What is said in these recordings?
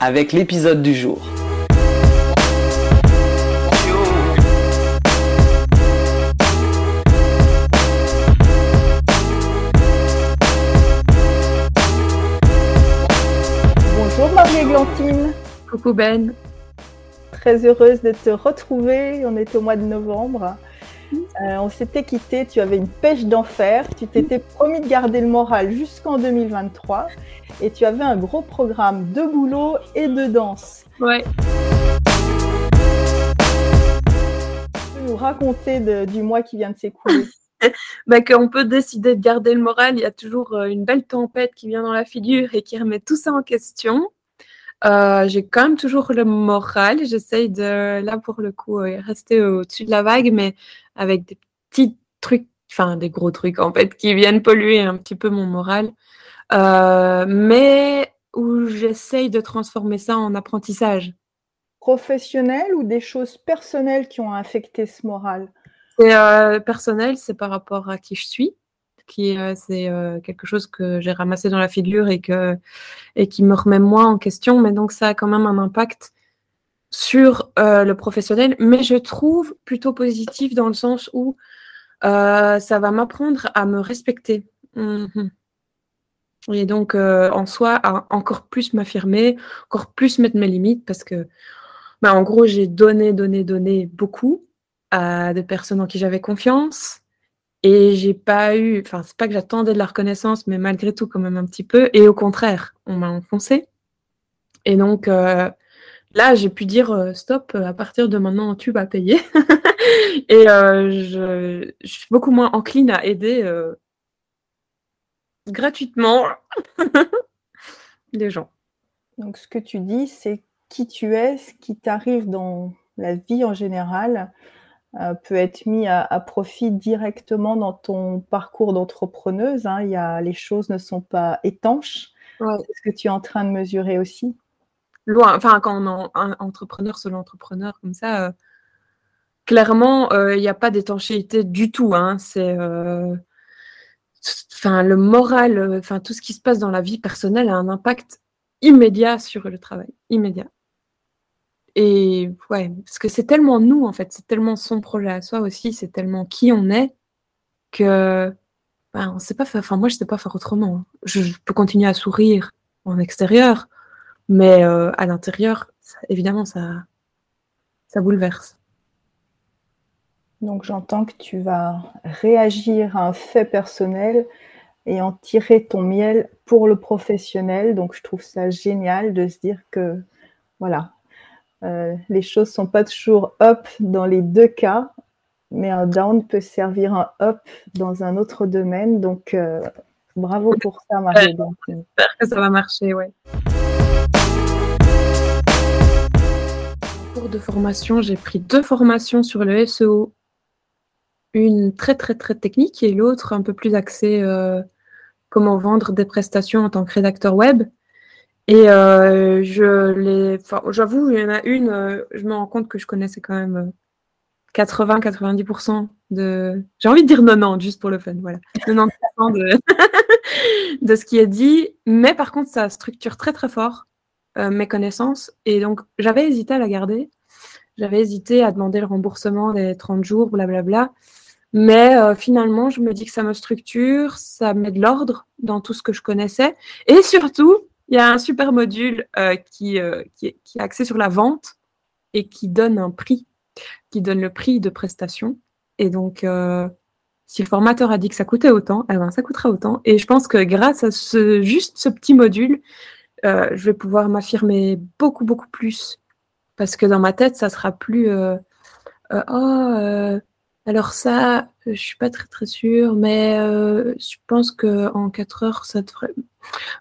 avec l'épisode du jour. Bonjour Marie-Églantine. Coucou Ben. Très heureuse de te retrouver. On est au mois de novembre. Euh, on s'était quitté, tu avais une pêche d'enfer, tu t'étais promis de garder le moral jusqu'en 2023 et tu avais un gros programme de boulot et de danse. Ouais. Tu peux nous raconter du mois qui vient de s'écouler bah, Qu'on peut décider de garder le moral, il y a toujours euh, une belle tempête qui vient dans la figure et qui remet tout ça en question. Euh, j'ai quand même toujours le moral. J'essaye de, là pour le coup, rester au-dessus de la vague, mais avec des petits trucs, enfin des gros trucs en fait, qui viennent polluer un petit peu mon moral. Euh, mais où j'essaye de transformer ça en apprentissage. Professionnel ou des choses personnelles qui ont affecté ce moral? Euh, personnel, c'est par rapport à qui je suis euh, c'est quelque chose que j'ai ramassé dans la figure et que et qui me remet moi en question mais donc ça a quand même un impact sur euh, le professionnel, mais je trouve plutôt positif dans le sens où euh, ça va m'apprendre à me respecter. Mhm. Et donc, euh, en soi, à encore plus m'affirmer, encore plus mettre mes limites, parce que, bah, en gros, j'ai donné, donné, donné beaucoup à des personnes en qui j'avais confiance. Et j'ai pas eu, enfin, c'est pas que j'attendais de la reconnaissance, mais malgré tout, quand même un petit peu. Et au contraire, on m'a enfoncé. Et donc, là, j'ai pu dire euh, stop, euh, à partir de maintenant, tu vas payer. et euh, je, suis beaucoup moins encline à aider gratuitement les gens. Donc, ce que tu dis, c'est qui tu es, ce qui t'arrive dans la vie en général. Peut être mis à, profit directement dans ton parcours d'entrepreneuse. Hein. Il y les choses ne sont pas étanches. C'est ce que tu es en train de mesurer aussi? Loin. Enfin, quand on est un entrepreneur seul entrepreneur comme ça, euh, clairement, euh, il n'y a pas d'étanchéité du tout. Hein. C'est, euh, enfin, le moral, enfin, tout ce qui se passe dans la vie personnelle a un impact immédiat sur le travail, immédiat. Et ouais, parce que c'est tellement nous en fait, c'est tellement son projet à soi aussi, c'est tellement qui on est que ben, on sait pas faire. Enfin, moi, je sais pas faire autrement. Je peux continuer à sourire en extérieur, mais euh, à l'intérieur, évidemment, ça, ça bouleverse. Donc j'entends que tu vas réagir à un fait personnel et en tirer ton miel pour le professionnel. Donc je trouve ça génial de se dire que voilà, euh, les choses ne sont pas toujours up dans les deux cas, mais un down peut servir un up dans un autre domaine. Donc euh, bravo pour ça, Marie. J'espère que ça va marcher, ouais. de formation, j'ai pris deux formations sur le SEO. Une très très très technique et l'autre un peu plus axée euh, comment vendre des prestations en tant que rédacteur web. Et euh, j'avoue, il y en a une, euh, je me rends compte que je connaissais quand même 80-90% de, j'ai envie de dire 90 juste pour le fun, voilà, 90% de, ce qui est dit. Mais par contre, ça structure très très fort mes connaissances. Et donc, j'avais hésité à la garder. J'avais hésité à demander le remboursement des 30 jours, blablabla. Mais euh, finalement, je me dis que ça me structure, ça met de l'ordre dans tout ce que je connaissais. Et surtout, il y a un super module euh, qui, euh, qui, est, axé sur la vente et qui donne un prix, qui donne le prix de prestation. Et donc, si le formateur a dit que ça coûtait autant, eh ben, ça coûtera autant. Et je pense que grâce à ce, juste ce petit module, je vais pouvoir m'affirmer beaucoup, beaucoup plus parce que dans ma tête, ça sera plus euh, euh, oh, euh, alors ça, je suis pas très très sûre, mais je pense que en 4 heures, ça devrait.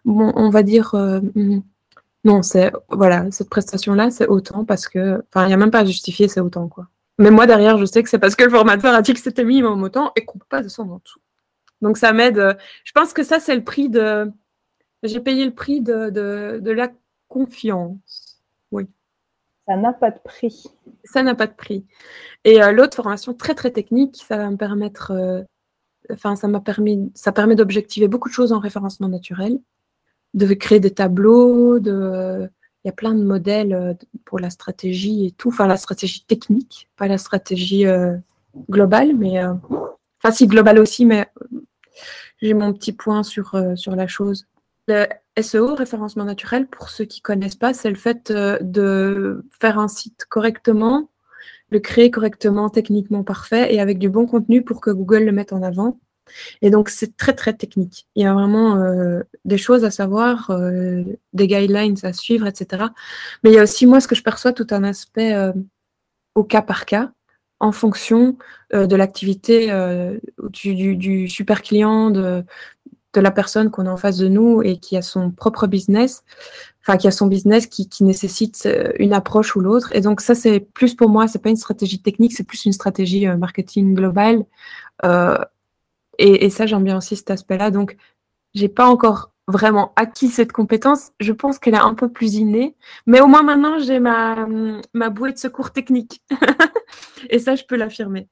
Bon, on va dire Non, c'est voilà, cette prestation-là, c'est autant parce que, enfin, il n'y a même pas à justifier, c'est autant quoi. Mais moi derrière, je sais que c'est parce que le formateur a dit que c'était minimum autant et qu'on ne peut pas descendre en dessous. Donc ça m'aide. Je pense que ça, c'est le prix de. J'ai payé le prix de, de, la confiance. Ça n'a pas de prix. Ça n'a pas de prix. Et euh, l'autre formation très très technique, ça va me permettre. Euh, enfin, ça m'a permis. Ça permet d'objectiver beaucoup de choses en référencement naturel de créer des tableaux, de... il y a plein de modèles euh, pour la stratégie et tout, enfin la stratégie technique, pas la stratégie euh, globale, mais euh, enfin si globale aussi, mais j'ai mon petit point sur, sur la chose. Le SEO, référencement naturel, pour ceux qui ne connaissent pas, c'est le fait de faire un site correctement, le créer correctement, techniquement parfait et avec du bon contenu pour que Google le mette en avant et donc, c'est très, très technique. Il y a vraiment euh, des choses à savoir, euh, des guidelines à suivre, etc. Mais il y a aussi, moi, ce que je perçois, tout un aspect euh, au cas par cas, en fonction de l'activité du, super client, de, de la personne qu'on a en face de nous et qui a son propre business, enfin qui a son business qui, nécessite une approche ou l'autre. Et donc ça c'est plus pour moi, c'est pas une stratégie technique, c'est plus une stratégie marketing globale et, ça, j'aime bien aussi cet aspect-là. Donc, j'ai pas encore vraiment acquis cette compétence. Je pense qu'elle est un peu plus innée. Mais au moins maintenant, j'ai ma bouée de secours technique. et ça, je peux l'affirmer.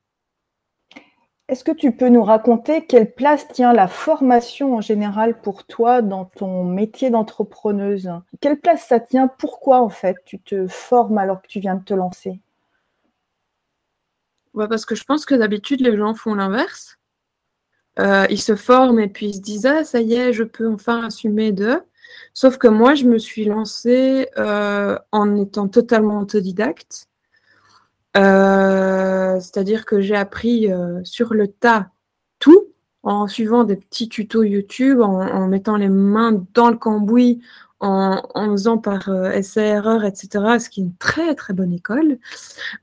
Est-ce que tu peux nous raconter quelle place tient la formation en général pour toi dans ton métier d'entrepreneuse? Quelle place ça tient? Pourquoi en fait tu te formes alors que tu viens de te lancer? Parce que je pense que d'habitude les gens font l'inverse. Euh, ils se forment et puis ils se disent Ah, ça y est, je peux enfin assumer d'eux. Sauf que moi, je me suis lancée euh, en étant totalement autodidacte. Euh, c'est-à-dire que j'ai appris sur le tas tout en suivant des petits tutos YouTube, en, mettant les mains dans le cambouis, en, en faisant par essai-erreur, etc. Ce qui est une très très bonne école,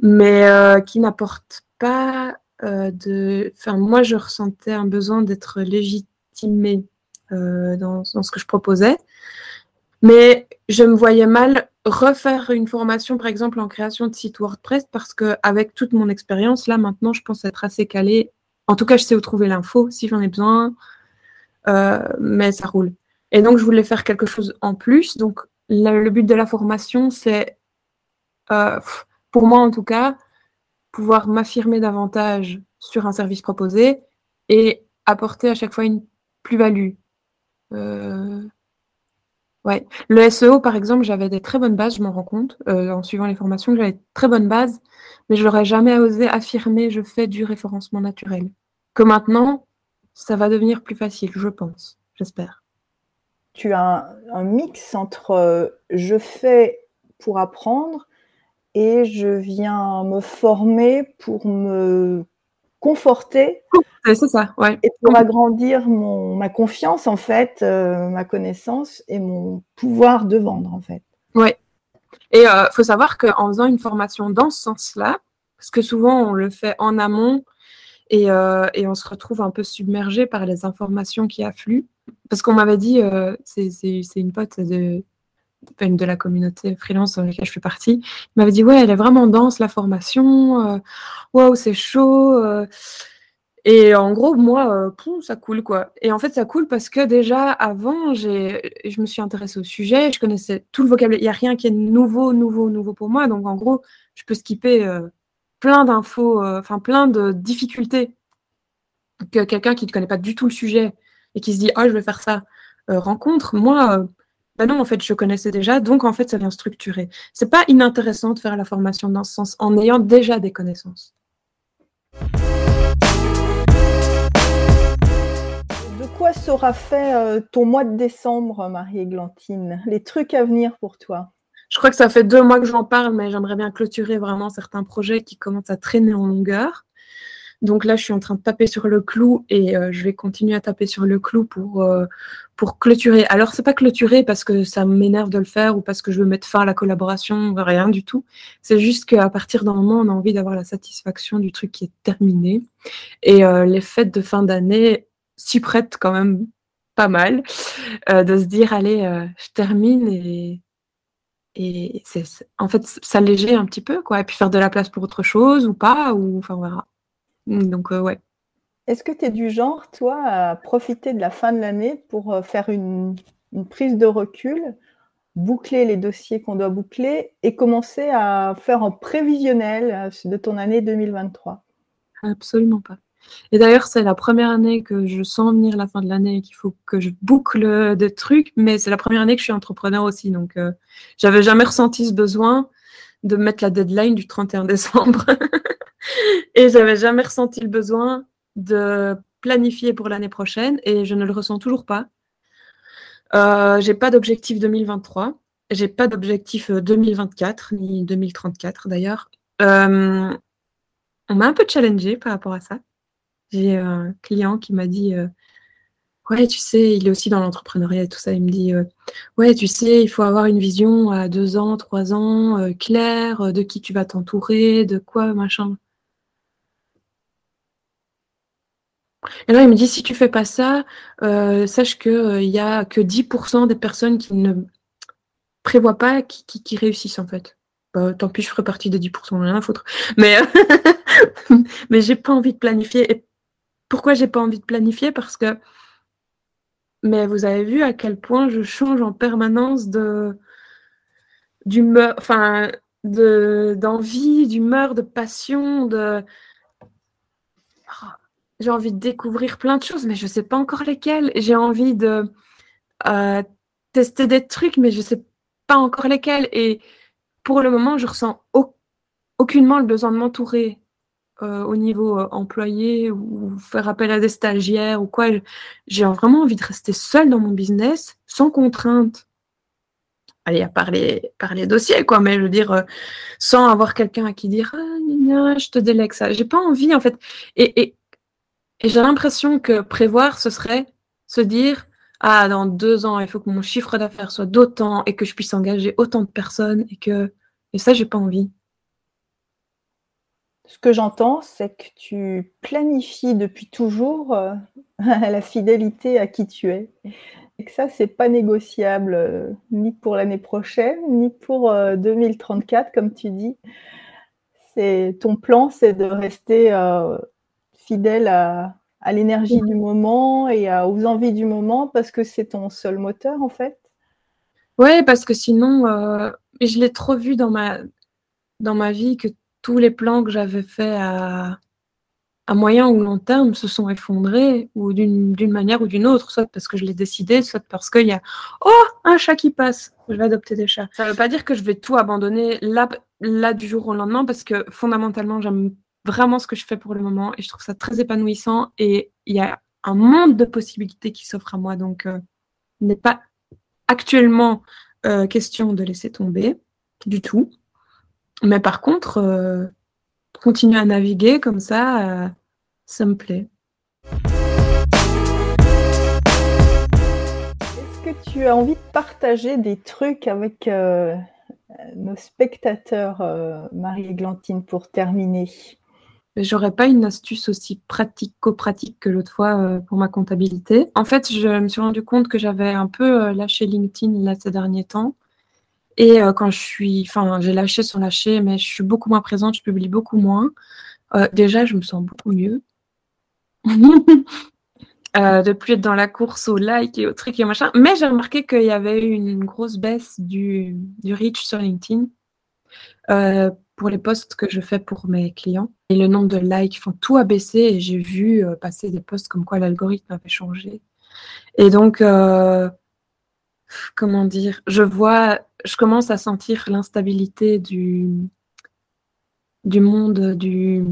mais qui n'apporte pas euh, de. Enfin, moi, je ressentais un besoin d'être légitimée euh, dans, ce que je proposais. Mais je me voyais mal refaire une formation, par exemple, en création de site WordPress, parce qu'avec toute mon expérience, là, maintenant, je pense être assez calée. En tout cas, je sais où trouver l'info si j'en ai besoin, euh, mais ça roule. Et donc, je voulais faire quelque chose en plus. Donc, le but de la formation, c'est, pour moi en tout cas, pouvoir m'affirmer davantage sur un service proposé et apporter à chaque fois une plus-value. Euh, ouais. Le SEO, par exemple, j'avais des très bonnes bases, je m'en rends compte, euh, en suivant les formations, j'avais de très bonnes bases, mais je n'aurais jamais osé affirmer je fais du référencement naturel. Que maintenant, ça va devenir plus facile, je pense, j'espère. Tu as un mix entre euh, je fais pour apprendre et je viens me former pour me conforter. c'est ça, ouais. Et pour agrandir mon, ma confiance, en fait, euh, ma connaissance et mon pouvoir de vendre, en fait. Ouais. Et il euh, faut savoir qu'en faisant une formation dans ce sens-là, parce que souvent on le fait en amont et, euh, et, on se retrouve un peu submergé par les informations qui affluent. Parce qu'on m'avait dit, c'est une pote de, de la communauté freelance dans laquelle je fais partie, il m'avait dit ouais, elle est vraiment dense la formation, euh, waouh, c'est chaud. Euh. Et en gros, moi, euh, ça coule quoi. Et en fait, ça coule parce que déjà avant, je me suis intéressée au sujet, je connaissais tout le vocabulaire. Il n'y a rien qui est nouveau, nouveau, nouveau pour moi. Donc en gros, je peux skipper plein d'infos, enfin plein de difficultés que quelqu'un qui ne connaît pas du tout le sujet et qui se dit ah je vais faire ça rencontre. Moi, bah non, en fait, je connaissais déjà, donc en fait, ça vient structurer. C'est pas inintéressant de faire la formation dans ce sens en ayant déjà des connaissances. De quoi sera fait euh, ton mois de décembre, Marie-Églantine? Les trucs à venir pour toi? Je crois que ça fait deux mois que j'en parle, mais j'aimerais bien clôturer vraiment certains projets qui commencent à traîner en longueur. Donc là, je suis en train de taper sur le clou et euh, je vais continuer à taper sur le clou pour, euh, pour clôturer. Alors, c'est pas clôturer parce que ça m'énerve de le faire ou parce que je veux mettre fin à la collaboration, rien du tout. C'est juste qu'à partir d'un moment, on a envie d'avoir la satisfaction du truc qui est terminé. Et euh, les fêtes de fin d'année s'y prêtent quand même pas mal de se dire allez, je termine et et c'est, en fait, s'alléger un petit peu, quoi, et puis faire de la place pour autre chose ou pas, ou enfin, on verra. Donc, ouais. Est-ce que tu es du genre, toi, à profiter de la fin de l'année pour faire une, une prise de recul boucler les dossiers qu'on doit boucler et commencer à faire un prévisionnel de ton année 2023 Absolument pas. Et d'ailleurs, c'est la première année que je sens venir la fin de l'année et qu'il faut que je boucle des trucs, mais c'est la première année que je suis entrepreneur aussi. Donc, euh, j'avais jamais ressenti ce besoin de mettre la deadline du 31 décembre. et j'avais jamais ressenti le besoin de planifier pour l'année prochaine et je ne le ressens toujours pas. Euh, j'ai pas d'objectif 2023. J'ai pas d'objectif 2024, euh, ni 2034 d'ailleurs. Euh, on m'a un peu challengé par rapport à ça. J'ai un client qui m'a dit Ouais, tu sais, il est aussi dans l'entrepreneuriat et tout ça. Il me dit Ouais, tu sais, il faut avoir une vision à deux ans, trois ans, claire, de qui tu vas t'entourer, de quoi, machin. Et là, il me dit, si tu fais pas ça, euh, sache qu'il euh, n'y a que 10% des personnes qui ne prévoient pas qui, réussissent, en fait. Bah, tant pis, je ferai partie des 10%, rien à foutre. Mais, mais j'ai pas envie de planifier. Et pourquoi j'ai pas envie de planifier? Parce que, mais vous avez vu à quel point je change en permanence de d'humeur, enfin, d'envie, d'humeur, de passion, de j'ai envie de découvrir plein de choses, mais je ne sais pas encore lesquelles. J'ai envie de euh, tester des trucs, mais je ne sais pas encore lesquels. Et pour le moment, je ressens aucunement le besoin de m'entourer euh, au niveau euh, employé ou faire appel à des stagiaires ou quoi. J'ai vraiment envie de rester seule dans mon business, sans contrainte. Allez, à parler par les dossiers, quoi, mais je veux dire, sans avoir quelqu'un à qui dire ah, je te délègue ça. J'ai pas envie, en fait. Et et j'ai l'impression que prévoir, ce serait se dire Ah, dans deux ans, il faut que mon chiffre d'affaires soit d'autant et que je puisse engager autant de personnes et que. Et ça, j'ai pas envie. Ce que j'entends, c'est que tu planifies depuis toujours euh, la fidélité à qui tu es. Et que ça, c'est pas négociable euh, ni pour l'année prochaine, ni pour 2034, euh, comme tu dis. Ton plan, c'est de rester fidèle à, l'énergie du moment et aux envies du moment parce que c'est ton seul moteur en fait Oui, parce que sinon, euh, je l'ai trop vu dans ma, dans ma vie que tous les plans que j'avais faits à, à moyen ou long terme se sont effondrés ou d'une manière ou d'une autre, soit parce que je l'ai décidé, soit parce qu'il y a Oh, un chat qui passe, je vais adopter des chats. Ça ne veut pas dire que je vais tout abandonner là, là du jour au lendemain parce que fondamentalement, j'aime vraiment ce que je fais pour le moment et je trouve ça très épanouissant et il y a un monde de possibilités qui s'offre à moi. Donc, euh, il n'est pas actuellement euh, question de laisser tomber du tout. Mais par contre, euh, continuer à naviguer comme ça, ça me plaît. Est-ce que tu as envie de partager des trucs avec nos spectateurs, Marie-Églantine, pour terminer? J'aurais pas une astuce aussi pratico-pratique que l'autre fois euh, pour ma comptabilité. En fait, je me suis rendu compte que j'avais un peu euh, lâché LinkedIn là ces derniers temps. Et euh, quand je suis, enfin, j'ai lâché sans lâcher, mais je suis beaucoup moins présente, je publie beaucoup moins. déjà, je me sens beaucoup mieux. de plus être dans la course au like et au truc et machin. Mais j'ai remarqué qu'il y avait eu une grosse baisse du, du reach sur LinkedIn pour les posts que je fais pour mes clients. Et le nombre de likes, font tout a baissé et j'ai vu euh, passer des posts comme quoi l'algorithme avait changé. Et donc, euh, comment dire, je vois, je commence à sentir l'instabilité du, du monde du,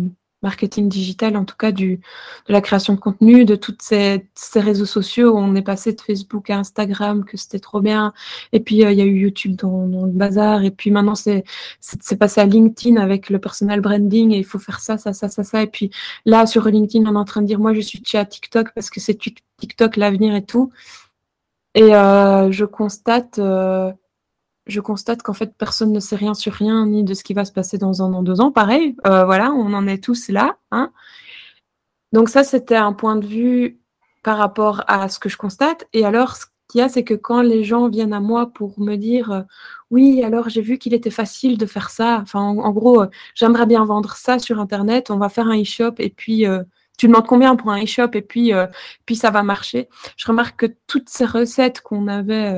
marketing digital, en tout cas du, de la création de contenu, de toutes ces, ces, réseaux sociaux où on est passé de Facebook à Instagram, que c'était trop bien. Et puis, euh, il y a eu YouTube dans, le bazar. Et puis maintenant, c'est passé à LinkedIn avec le personal branding et il faut faire ça, ça, ça, ça, ça. Et puis là, sur LinkedIn, on est en train de dire, moi, je suis chez TikTok parce que c'est TikTok l'avenir et tout. Et euh, je constate... Euh, je constate qu'en fait, personne ne sait rien sur rien, ni de ce qui va se passer dans un an, deux ans. Pareil, euh, voilà, on en est tous là. Hein. Donc ça, c'était un point de vue par rapport à ce que je constate. Et alors, ce qu'il y a, c'est que quand les gens viennent à moi pour me dire euh, oui, alors j'ai vu qu'il était facile de faire ça. Enfin, en, gros, euh, j'aimerais bien vendre ça sur Internet. On va faire un e-shop et puis tu demandes combien pour un e-shop et puis, puis ça va marcher. Je remarque que toutes ces recettes qu'on avait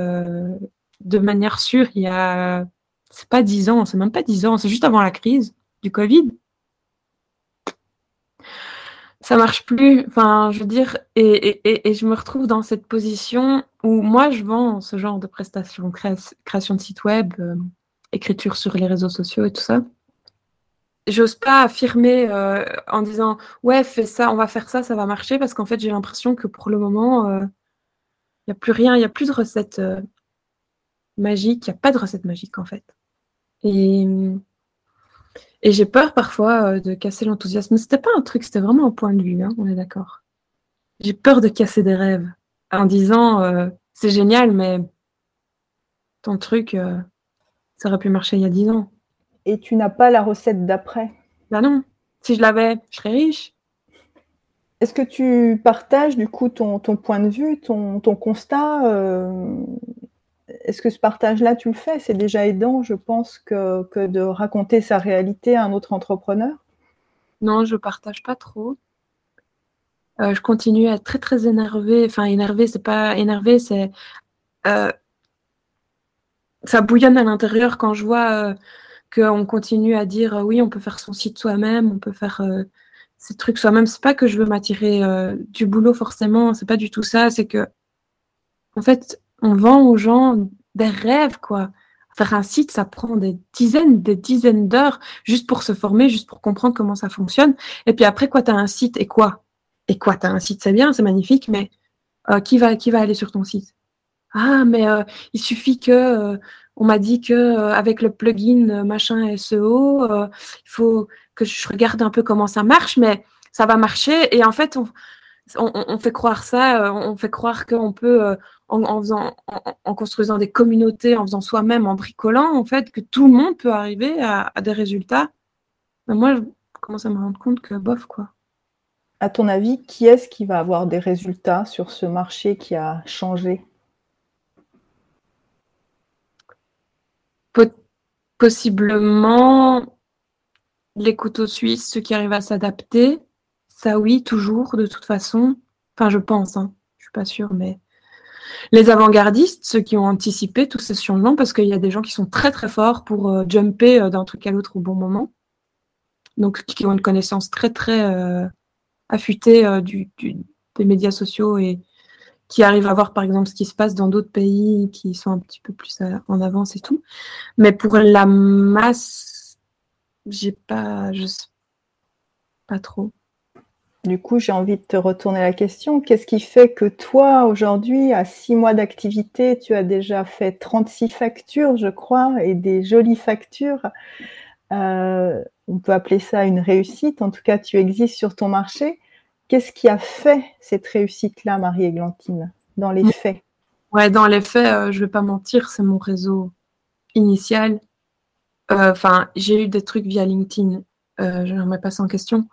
de manière sûre il y a, c'est pas dix ans, c'est même pas dix ans, c'est juste avant la crise du Covid ça marche plus. Je veux dire, et, je me retrouve dans cette position où moi, je vends ce genre de prestations, création de site web, euh, écriture sur les réseaux sociaux et tout ça. J'ose pas affirmer euh, en disant ouais, fais ça, on va faire ça, ça va marcher, parce qu'en fait, j'ai l'impression que pour le moment, il euh, n'y a plus rien, il n'y a plus de recette magique, il n'y a pas de recette magique en fait. Et et j'ai peur parfois euh, de casser l'enthousiasme. C'était pas un truc, c'était vraiment un point de vue, hein, on est d'accord. J'ai peur de casser des rêves en disant euh, c'est génial, mais ton truc, euh, ça aurait pu marcher il y a dix ans. Et tu n'as pas la recette d'après Bah non. Si je l'avais, je serais riche. Est-ce que tu partages du coup ton, point de vue, ton, ton constat est-ce que ce partage-là, tu le fais? C'est déjà aidant, je pense, que, de raconter sa réalité à un autre entrepreneur? Non, je partage pas trop. Euh, je continue à être très très énervée. Enfin, énervée, c'est pas énervée, c'est euh, ça bouillonne à l'intérieur quand je vois euh, qu'on continue à dire oui, on peut faire son site soi-même, on peut faire ces trucs soi-même. C'est pas que je veux m'attirer du boulot forcément, c'est pas du tout ça. C'est que en fait, on vend aux gens des rêves, quoi. Faire un site, ça prend des dizaines, des dizaines d'heures juste pour se former, juste pour comprendre comment ça fonctionne. Et puis après, quoi, tu as un site et quoi? Et quoi, tu as un site, c'est bien, c'est magnifique, mais euh, qui, va, qui va aller sur ton site? Ah, mais euh, il suffit que, euh, on m'a dit que avec le plugin machin SEO, il faut que je regarde un peu comment ça marche, mais ça va marcher. Et en fait, on, on, fait croire ça, on fait croire qu'on peut en, faisant, en, construisant des communautés, en faisant soi-même, en bricolant, en fait, que tout le monde peut arriver à, des résultats. Moi, je commence à me rendre compte que bof, quoi. À ton avis, qui est-ce qui va avoir des résultats sur ce marché qui a changé? Possiblement les couteaux suisses, ceux qui arrivent à s'adapter. Ça, oui, toujours, de toute façon. Enfin, je pense, hein. je suis pas sûre, mais les avant-gardistes, ceux qui ont anticipé tous ces changements, parce qu'il y a des gens qui sont très très forts pour euh, jumper euh, d'un truc à l'autre au bon moment. Donc, qui ont une connaissance très très euh, affûtée des médias sociaux et qui arrivent à voir par exemple ce qui se passe dans d'autres pays qui sont un petit peu plus en avance et tout. Mais pour la masse, j'ai pas, je sais pas trop. Du coup, j'ai envie de te retourner la question. Qu'est-ce qui fait que toi, aujourd'hui, à six mois d'activité, tu as déjà fait 36 factures, je crois, et des jolies factures? Euh, On peut appeler ça une réussite. En tout cas, tu existes sur ton marché. Qu'est-ce qui a fait cette réussite-là, Marie-Églantine, dans les faits? Ouais, dans les faits, euh, je ne vais pas mentir, c'est mon réseau initial. Euh, enfin, j'ai eu des trucs via LinkedIn. je ne remets pas ça en question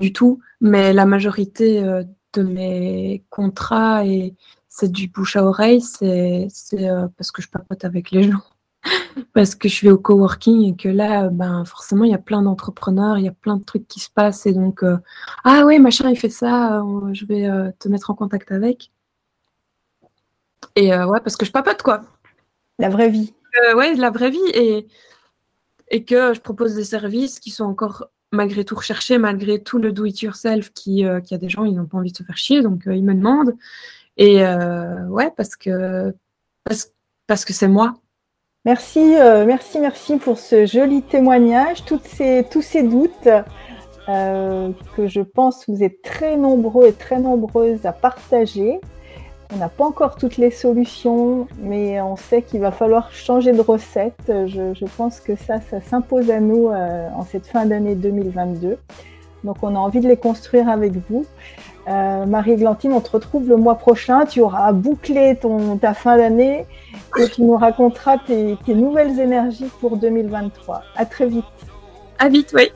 du tout, mais la majorité euh, de mes contrats, et c'est du bouche à oreille, c'est euh, parce que je papote avec les gens, parce que je vais au coworking et que là, ben, forcément, il y a plein d'entrepreneurs, il y a plein de trucs qui se passent, et donc, euh, ah ouais, machin, il fait ça, je vais te mettre en contact avec. Et ouais, parce que je papote, quoi. La vraie vie. ouais, la vraie vie, et, et que je propose des services qui sont encore malgré tout recherché, malgré tout le do-it-yourself qui, euh, qui a des gens, ils n'ont pas envie de se faire chier, donc euh, ils me demandent. Et euh, ouais, parce que parce, parce que c'est moi. Merci, merci, merci pour ce joli témoignage, ces, tous ces doutes que je pense vous êtes très nombreux et très nombreuses à partager. On n'a pas encore toutes les solutions, mais on sait qu'il va falloir changer de recette. Je, pense que ça, ça s'impose à nous euh, en cette fin d'année 2022. Donc on a envie de les construire avec vous. Euh, Marie-Glantine, on te retrouve le mois prochain. Tu auras bouclé ton, ta fin d'année et tu nous raconteras tes, tes nouvelles énergies pour 2023. À très vite. À vite, oui.